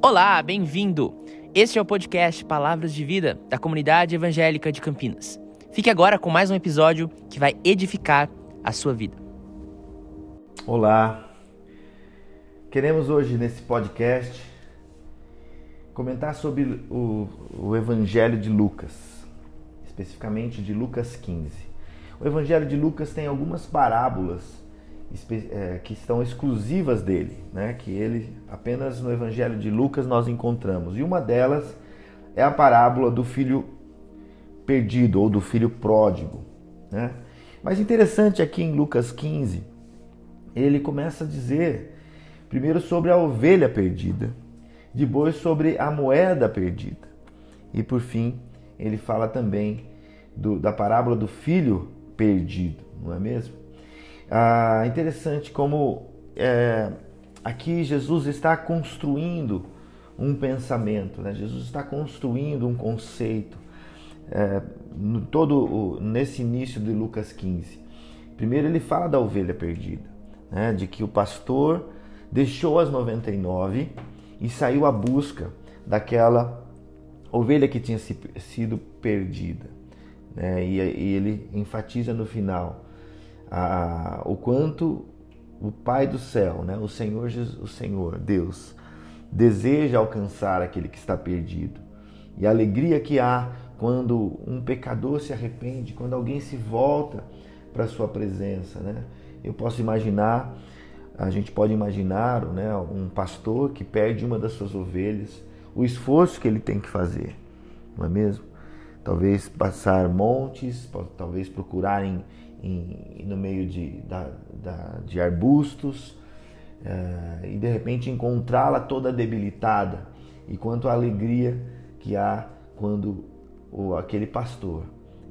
Olá, bem-vindo! Este é o podcast Palavras de Vida da Comunidade Evangélica de Campinas. Fique agora com mais um episódio que vai edificar a sua vida. Olá! Queremos hoje nesse podcast comentar sobre o, o Evangelho de Lucas, especificamente de Lucas 15. O Evangelho de Lucas tem algumas parábolas que estão exclusivas dele, né? que ele apenas no Evangelho de Lucas nós encontramos. E uma delas é a parábola do filho perdido ou do filho pródigo. Né? Mas interessante aqui em Lucas 15, ele começa a dizer primeiro sobre a ovelha perdida, depois sobre a moeda perdida. E por fim, ele fala também do, da parábola do filho perdido, não é mesmo? Ah, interessante como é, aqui Jesus está construindo um pensamento, né? Jesus está construindo um conceito é, no todo nesse início de Lucas 15. Primeiro ele fala da ovelha perdida, né? de que o pastor deixou as 99 e saiu à busca daquela ovelha que tinha sido perdida. Né? E, e ele enfatiza no final a, o quanto o Pai do céu, né, o Senhor, Jesus, o Senhor, Deus, deseja alcançar aquele que está perdido. E a alegria que há quando um pecador se arrepende, quando alguém se volta para a sua presença, né? Eu posso imaginar, a gente pode imaginar, né, um pastor que perde uma das suas ovelhas, o esforço que ele tem que fazer, não é mesmo? Talvez passar montes, talvez procurar em, em, no meio de, da, da, de arbustos é, e de repente encontrá-la toda debilitada. E quanto a alegria que há quando o, aquele pastor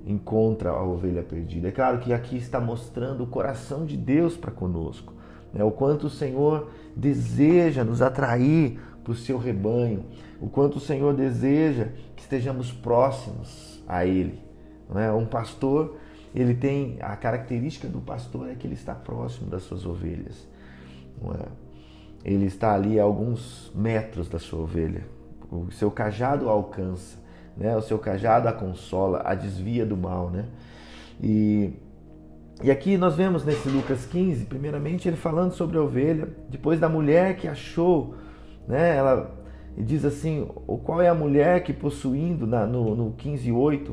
encontra a ovelha perdida. É claro que aqui está mostrando o coração de Deus para conosco, né? o quanto o Senhor deseja nos atrair para o seu rebanho, o quanto o Senhor deseja que estejamos próximos a Ele. É? Um pastor ele tem a característica do pastor é que ele está próximo das suas ovelhas. É? Ele está ali a alguns metros da sua ovelha. O seu cajado alcança, né? O seu cajado a consola, a desvia do mal, né? E e aqui nós vemos nesse Lucas 15, primeiramente ele falando sobre a ovelha, depois da mulher que achou, né? Ela diz assim, qual é a mulher que possuindo na, no, no 15:8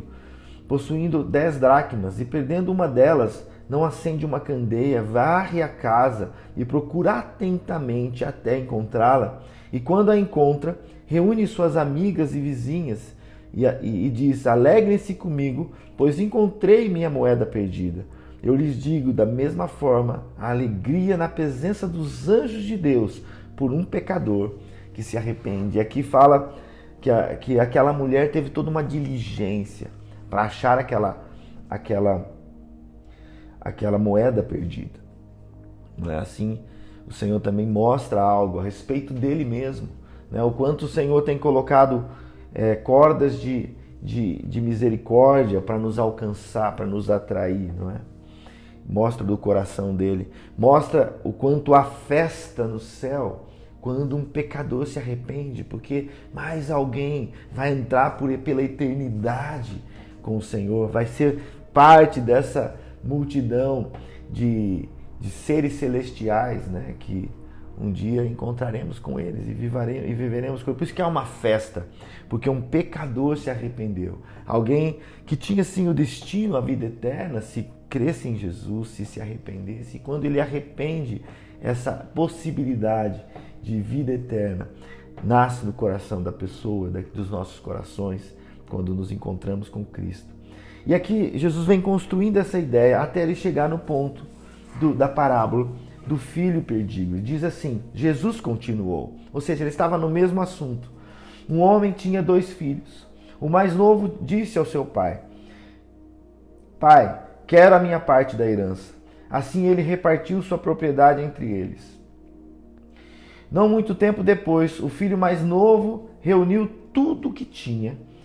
possuindo dez dracmas e perdendo uma delas, não acende uma candeia, varre a casa e procura atentamente até encontrá-la. E quando a encontra, reúne suas amigas e vizinhas e, e, e diz: Alegrem-se comigo, pois encontrei minha moeda perdida. Eu lhes digo da mesma forma, a alegria na presença dos anjos de Deus por um pecador que se arrepende. E aqui fala que, a, que aquela mulher teve toda uma diligência para achar aquela aquela aquela moeda perdida. Não é assim? O Senhor também mostra algo a respeito dele mesmo, né? O quanto o Senhor tem colocado é, cordas de, de, de misericórdia para nos alcançar, para nos atrair, não é? Mostra do coração dele, mostra o quanto há festa no céu quando um pecador se arrepende, porque mais alguém vai entrar por, pela eternidade com o Senhor, vai ser parte dessa multidão de, de seres celestiais, né? Que um dia encontraremos com eles e, e viveremos com eles. Por isso que é uma festa, porque um pecador se arrependeu. Alguém que tinha sim o destino, a vida eterna, se cresce em Jesus, se se arrependesse. E quando ele arrepende, essa possibilidade de vida eterna nasce no coração da pessoa, dos nossos corações quando nos encontramos com Cristo. E aqui Jesus vem construindo essa ideia até ele chegar no ponto do, da parábola do filho perdido. Ele diz assim: Jesus continuou, ou seja, ele estava no mesmo assunto. Um homem tinha dois filhos. O mais novo disse ao seu pai: Pai, quero a minha parte da herança. Assim ele repartiu sua propriedade entre eles. Não muito tempo depois, o filho mais novo reuniu tudo o que tinha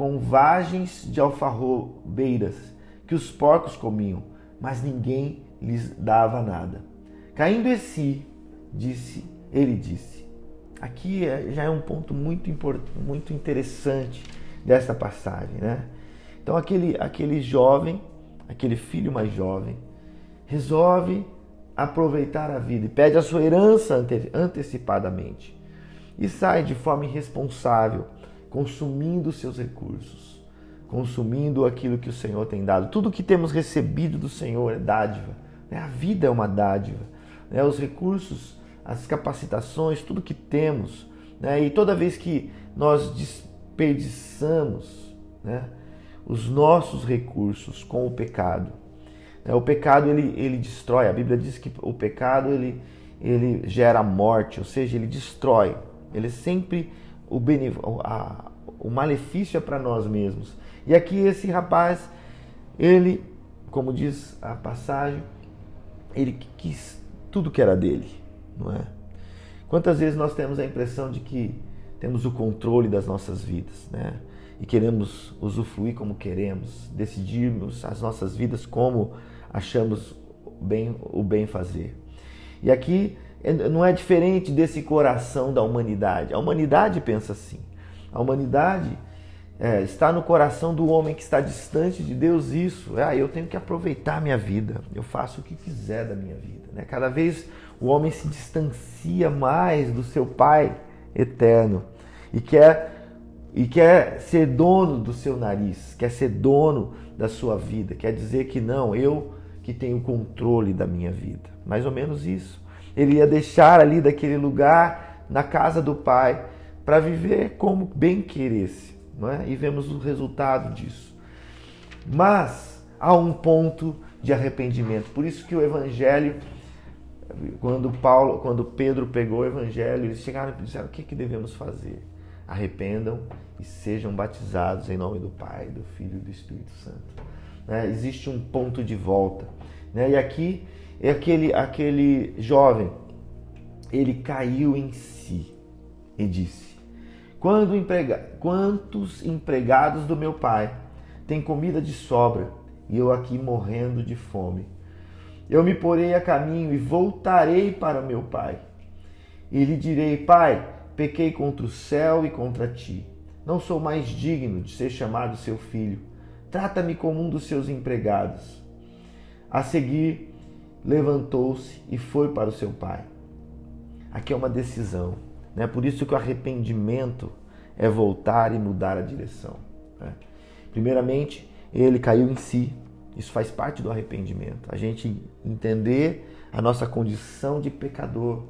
com vagens de alfarrobeiras que os porcos comiam, mas ninguém lhes dava nada. Caindo em si, disse, ele disse. Aqui é, já é um ponto muito, muito interessante dessa passagem, né? Então aquele, aquele jovem, aquele filho mais jovem, resolve aproveitar a vida e pede a sua herança ante, antecipadamente e sai de forma irresponsável, consumindo seus recursos, consumindo aquilo que o Senhor tem dado. Tudo que temos recebido do Senhor é dádiva. Né? A vida é uma dádiva. Né? Os recursos, as capacitações, tudo que temos. Né? E toda vez que nós desperdiçamos né? os nossos recursos com o pecado, né? o pecado ele, ele destrói. A Bíblia diz que o pecado ele, ele gera morte, ou seja, ele destrói. Ele é sempre o, benev... a... o malefício é para nós mesmos. E aqui esse rapaz, ele, como diz a passagem, ele quis tudo que era dele, não é? Quantas vezes nós temos a impressão de que temos o controle das nossas vidas, né? E queremos usufruir como queremos, decidirmos as nossas vidas como achamos bem o bem fazer. E aqui não é diferente desse coração da humanidade. A humanidade pensa assim. A humanidade é, está no coração do homem que está distante de Deus isso. Ah, eu tenho que aproveitar a minha vida. Eu faço o que quiser da minha vida. Né? Cada vez o homem se distancia mais do seu Pai eterno e quer e quer ser dono do seu nariz, quer ser dono da sua vida, quer dizer que não, eu que tenho controle da minha vida. Mais ou menos isso. Ele ia deixar ali daquele lugar, na casa do pai, para viver como bem queresse. Não é? E vemos o resultado disso. Mas há um ponto de arrependimento. Por isso que o evangelho, quando Paulo, quando Pedro pegou o evangelho, eles chegaram e disseram: o que, que devemos fazer? Arrependam e sejam batizados em nome do Pai, do Filho e do Espírito Santo. Né? Existe um ponto de volta. Né? E aqui é aquele, aquele jovem, ele caiu em si e disse: Quando emprega, Quantos empregados do meu pai têm comida de sobra e eu aqui morrendo de fome? Eu me porei a caminho e voltarei para meu pai. E lhe direi: Pai, pequei contra o céu e contra ti. Não sou mais digno de ser chamado seu filho. Trata-me como um dos seus empregados. A seguir, levantou-se e foi para o seu pai. Aqui é uma decisão. Né? Por isso que o arrependimento é voltar e mudar a direção. Né? Primeiramente, ele caiu em si. Isso faz parte do arrependimento. A gente entender a nossa condição de pecador,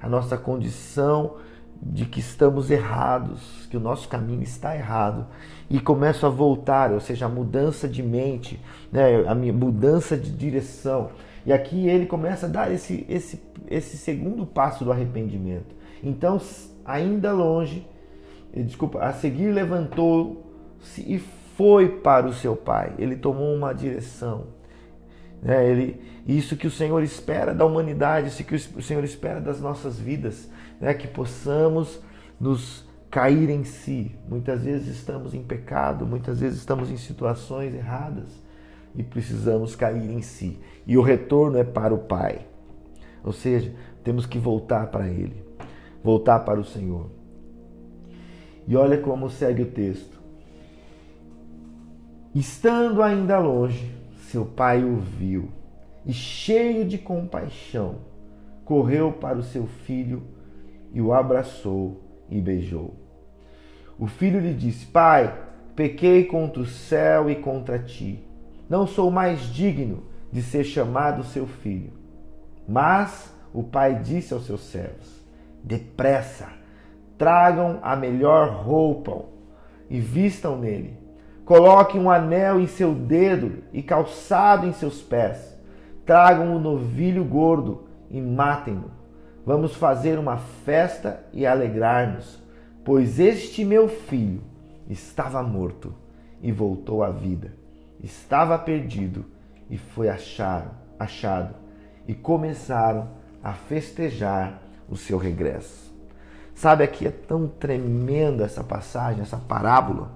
a nossa condição de que estamos errados, que o nosso caminho está errado e começo a voltar, ou seja, a mudança de mente, né, a minha mudança de direção. E aqui ele começa a dar esse, esse, esse segundo passo do arrependimento. Então, ainda longe, desculpa, a seguir levantou-se e foi para o seu pai. Ele tomou uma direção. Né? Ele, isso que o Senhor espera da humanidade, isso que o Senhor espera das nossas vidas, né? que possamos nos cair em si. Muitas vezes estamos em pecado, muitas vezes estamos em situações erradas e precisamos cair em si. E o retorno é para o Pai. Ou seja, temos que voltar para Ele, voltar para o Senhor. E olha como segue o texto. Estando ainda longe, seu pai o viu e, cheio de compaixão, correu para o seu filho e o abraçou e beijou. O filho lhe disse: Pai, pequei contra o céu e contra ti não sou mais digno de ser chamado seu filho. Mas o pai disse aos seus servos: Depressa, tragam a melhor roupa e vistam nele. Coloquem um anel em seu dedo e calçado em seus pés. Tragam um novilho gordo e matem-no. Vamos fazer uma festa e alegrar-nos, pois este meu filho estava morto e voltou à vida. Estava perdido e foi achado, achado. E começaram a festejar o seu regresso. Sabe, aqui é tão tremenda essa passagem, essa parábola,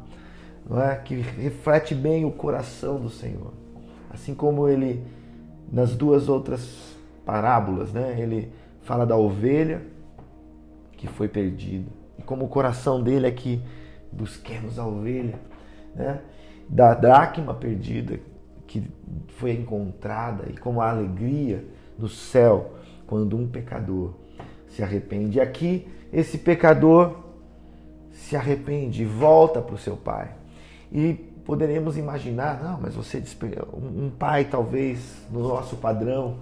não é? que reflete bem o coração do Senhor. Assim como ele, nas duas outras parábolas, né? ele fala da ovelha que foi perdida. E como o coração dele é que busquemos a ovelha, né? Da dracma perdida que foi encontrada e como a alegria no céu quando um pecador se arrepende. Aqui esse pecador se arrepende volta para o seu pai. E poderemos imaginar, não, mas você um pai talvez no nosso padrão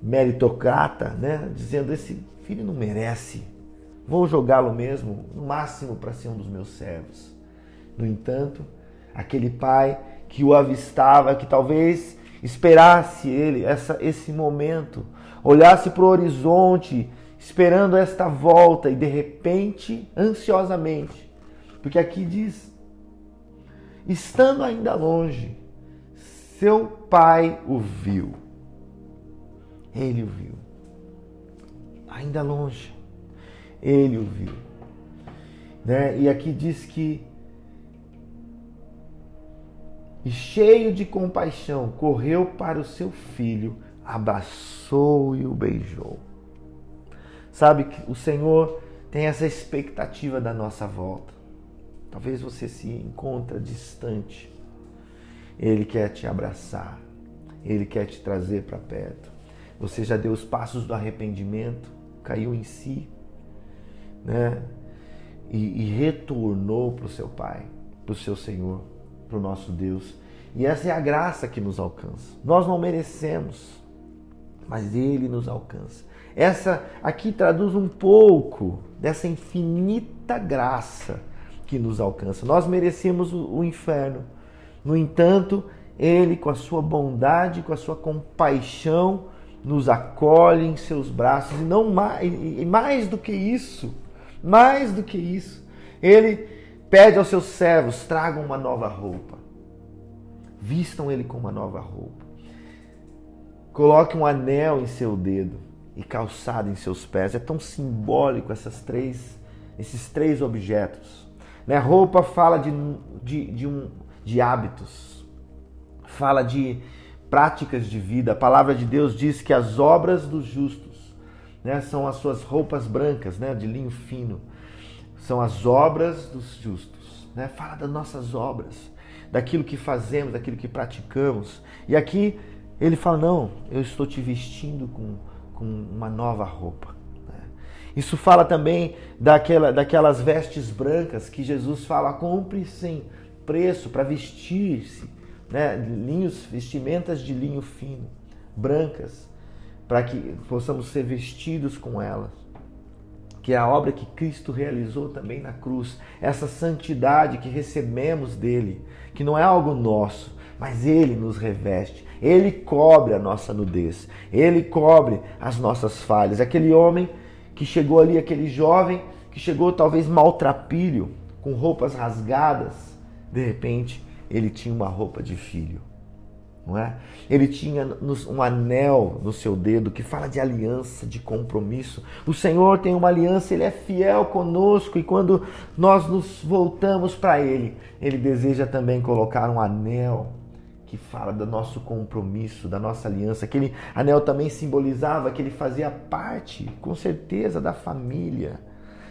meritocrata, né, dizendo esse filho não merece, vou jogá-lo mesmo, no máximo para ser um dos meus servos. No entanto, aquele pai que o avistava, que talvez esperasse ele essa, esse momento, olhasse para o horizonte, esperando esta volta e de repente, ansiosamente, porque aqui diz, estando ainda longe, seu pai o viu. Ele o viu. Ainda longe, ele o viu. Né? E aqui diz que e cheio de compaixão, correu para o seu filho, abraçou e o beijou. Sabe que o Senhor tem essa expectativa da nossa volta. Talvez você se encontra distante. Ele quer te abraçar. Ele quer te trazer para perto. Você já deu os passos do arrependimento, caiu em si, né? E, e retornou para o seu Pai, para o seu Senhor para o nosso Deus. E essa é a graça que nos alcança. Nós não merecemos, mas Ele nos alcança. Essa aqui traduz um pouco dessa infinita graça que nos alcança. Nós merecemos o, inferno. No entanto, Ele, com a sua bondade, com a sua compaixão, nos acolhe em seus braços. E não mais, e mais do que isso, mais do que isso, Ele Pede aos seus servos: tragam uma nova roupa. Vistam ele com uma nova roupa. Coloque um anel em seu dedo e calçado em seus pés. É tão simbólico essas três, esses três objetos. Né? Roupa fala de, de, de, um, de hábitos, fala de práticas de vida. A palavra de Deus diz que as obras dos justos né, são as suas roupas brancas, né, de linho fino são as obras dos justos. Né? Fala das nossas obras, daquilo que fazemos, daquilo que praticamos. E aqui ele fala: Não, eu estou te vestindo com, com uma nova roupa. Né? Isso fala também daquela, daquelas vestes brancas que Jesus fala: compre sem preço para vestir-se, né? linhos, vestimentas de linho fino, brancas, para que possamos ser vestidos com elas que é a obra que Cristo realizou também na cruz, essa santidade que recebemos dele, que não é algo nosso, mas ele nos reveste, ele cobre a nossa nudez, ele cobre as nossas falhas. Aquele homem que chegou ali, aquele jovem que chegou talvez maltrapilho, com roupas rasgadas, de repente ele tinha uma roupa de filho não é? Ele tinha um anel no seu dedo que fala de aliança, de compromisso. O Senhor tem uma aliança, ele é fiel conosco e quando nós nos voltamos para ele, ele deseja também colocar um anel que fala do nosso compromisso, da nossa aliança. Aquele anel também simbolizava que ele fazia parte, com certeza, da família.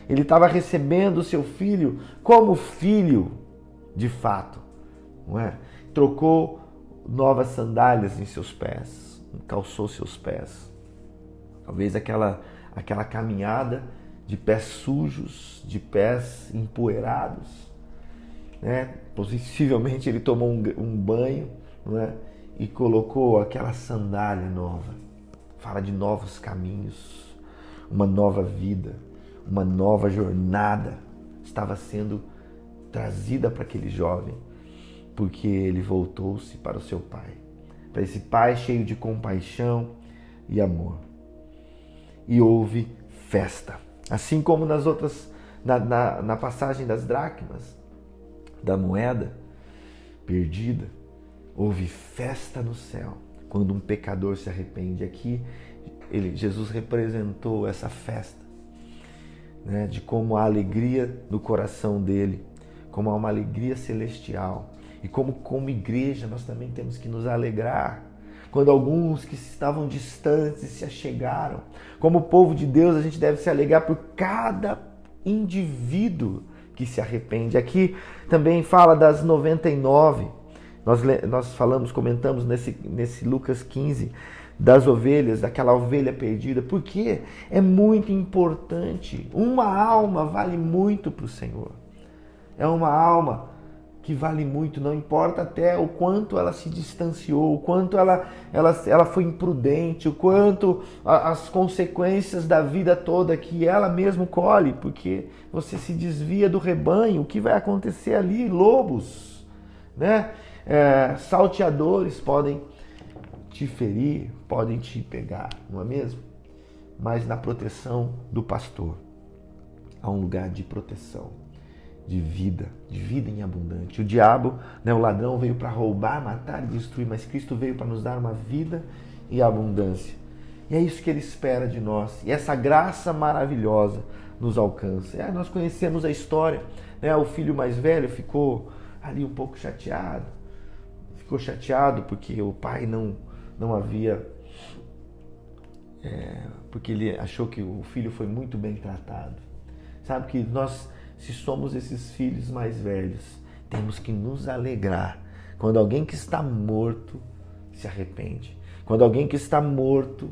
Ele estava recebendo o seu filho como filho, de fato, não é? Trocou novas sandálias em seus pés, calçou seus pés. Talvez aquela, aquela caminhada de pés sujos, de pés empoeirados. Né? Possivelmente ele tomou um, um banho né? e colocou aquela sandália nova. Fala de novos caminhos, uma nova vida, uma nova jornada estava sendo trazida para aquele jovem porque ele voltou-se para o seu pai, para esse pai cheio de compaixão e amor. e houve festa. Assim como nas outras, na, na, na passagem das dracmas, da moeda perdida, houve festa no céu quando um pecador se arrepende. Aqui ele, Jesus representou essa festa, né, de como a alegria no coração dele, como há uma alegria celestial e como como igreja nós também temos que nos alegrar quando alguns que estavam distantes se achegaram. Como povo de Deus, a gente deve se alegrar por cada indivíduo que se arrepende. Aqui também fala das 99. Nós, nós falamos, comentamos nesse, nesse Lucas 15 das ovelhas, daquela ovelha perdida, porque é muito importante. Uma alma vale muito para o Senhor. É uma alma que vale muito, não importa até o quanto ela se distanciou, o quanto ela, ela, ela foi imprudente, o quanto a, as consequências da vida toda que ela mesmo colhe, porque você se desvia do rebanho, o que vai acontecer ali? Lobos, né? É, salteadores podem te ferir, podem te pegar, não é mesmo? Mas na proteção do pastor, há um lugar de proteção de vida, de vida em abundante. O diabo, né, o ladrão, veio para roubar, matar e destruir, mas Cristo veio para nos dar uma vida e abundância. E é isso que ele espera de nós. E essa graça maravilhosa nos alcança. É, nós conhecemos a história. Né? O filho mais velho ficou ali um pouco chateado. Ficou chateado porque o pai não, não havia. É, porque ele achou que o filho foi muito bem tratado. Sabe que nós se somos esses filhos mais velhos, temos que nos alegrar quando alguém que está morto se arrepende. Quando alguém que está morto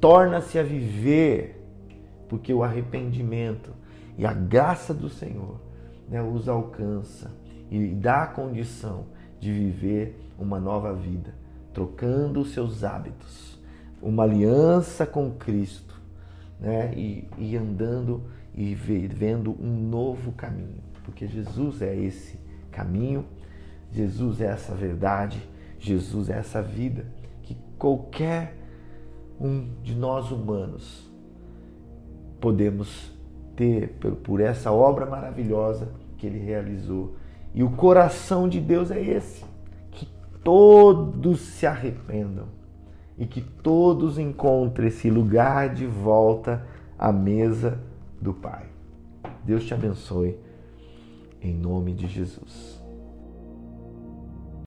torna-se a viver, porque o arrependimento e a graça do Senhor né, os alcança e dá a condição de viver uma nova vida, trocando os seus hábitos, uma aliança com Cristo né, e, e andando e vendo um novo caminho, porque Jesus é esse caminho, Jesus é essa verdade, Jesus é essa vida que qualquer um de nós humanos podemos ter por essa obra maravilhosa que ele realizou. E o coração de Deus é esse: que todos se arrependam e que todos encontrem esse lugar de volta à mesa do Pai. Deus te abençoe, em nome de Jesus.